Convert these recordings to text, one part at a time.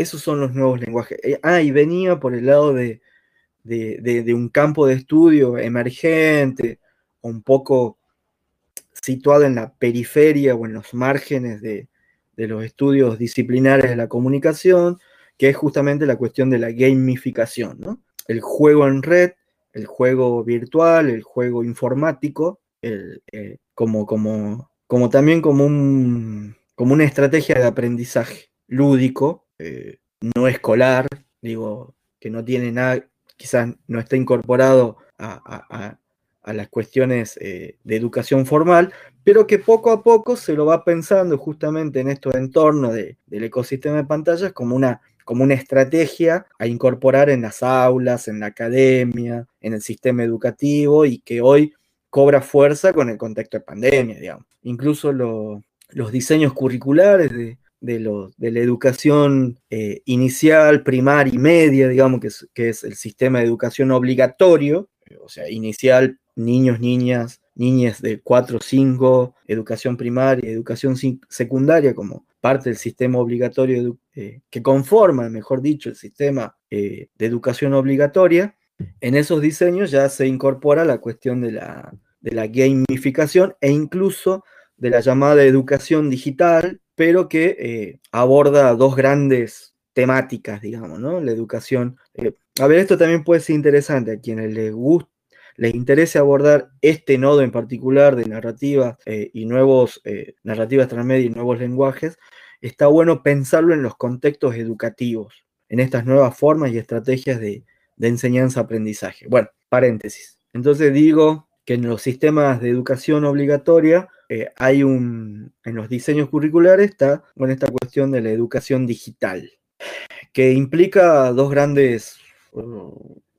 esos son los nuevos lenguajes. Eh, ah, y venía por el lado de, un campo de estudio emergente, un poco situado en la periferia o en los márgenes de, los estudios disciplinares de la comunicación, que es justamente la cuestión de la gamificación, ¿no? El juego en red, el juego virtual, el juego informático, eh, como, como, como también como, un, como una estrategia de aprendizaje lúdico, eh, no escolar, digo, que no tiene nada, quizás no está incorporado a, las cuestiones eh, de educación formal, pero que poco a poco se lo va pensando justamente en estos entornos del ecosistema de pantallas como una, como una estrategia a incorporar en las aulas, en la academia, en el sistema educativo y que hoy cobra fuerza con el contexto de pandemia, digamos. Incluso los diseños curriculares de, de, de la educación eh, inicial, primaria y media, digamos, que es, que es el sistema de educación obligatorio, o sea, inicial, niños, niñas, niñas de 4 o 5, educación primaria, educación secundaria como parte del sistema obligatorio eh, que conforma, mejor dicho, el sistema eh, de educación obligatoria, en esos diseños ya se incorpora la cuestión de la, de la gamificación e incluso de la llamada educación digital, pero que eh, aborda dos grandes temáticas, digamos, ¿no? La educación. Eh, a ver, esto también puede ser interesante a quienes les guste les interese abordar este nodo en particular de narrativa eh, y nuevos narrativas transmedia y nuevos lenguajes, está bueno pensarlo en los contextos educativos, en estas nuevas formas y estrategias de, de enseñanza-aprendizaje. Bueno, paréntesis. Entonces digo que en los sistemas de educación obligatoria eh, hay un, en los diseños curriculares está con esta cuestión de la educación digital, que implica dos grandes,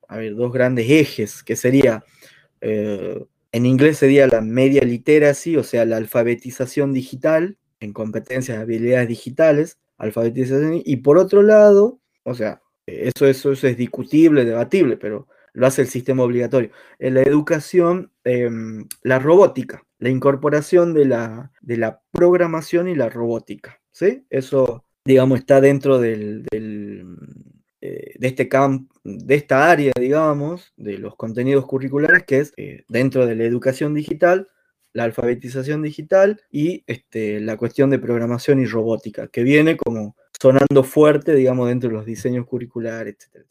ver, dos grandes ejes, que sería, eh, en inglés sería la media literacy, o sea, la alfabetización digital en competencias y habilidades digitales, alfabetización, y por otro lado, o sea, eso, eso, eso es discutible, debatible, pero lo hace el sistema obligatorio. En la educación, em, la robótica, la incorporación de la, de la, programación y la robótica. ¿sí? Eso, digamos, está dentro del, eh, de, este de esta área, digamos, de los contenidos curriculares, que es eh, dentro de la educación digital, la alfabetización digital y este, la cuestión de programación y robótica, que viene como sonando fuerte, digamos, dentro de los diseños curriculares, etc.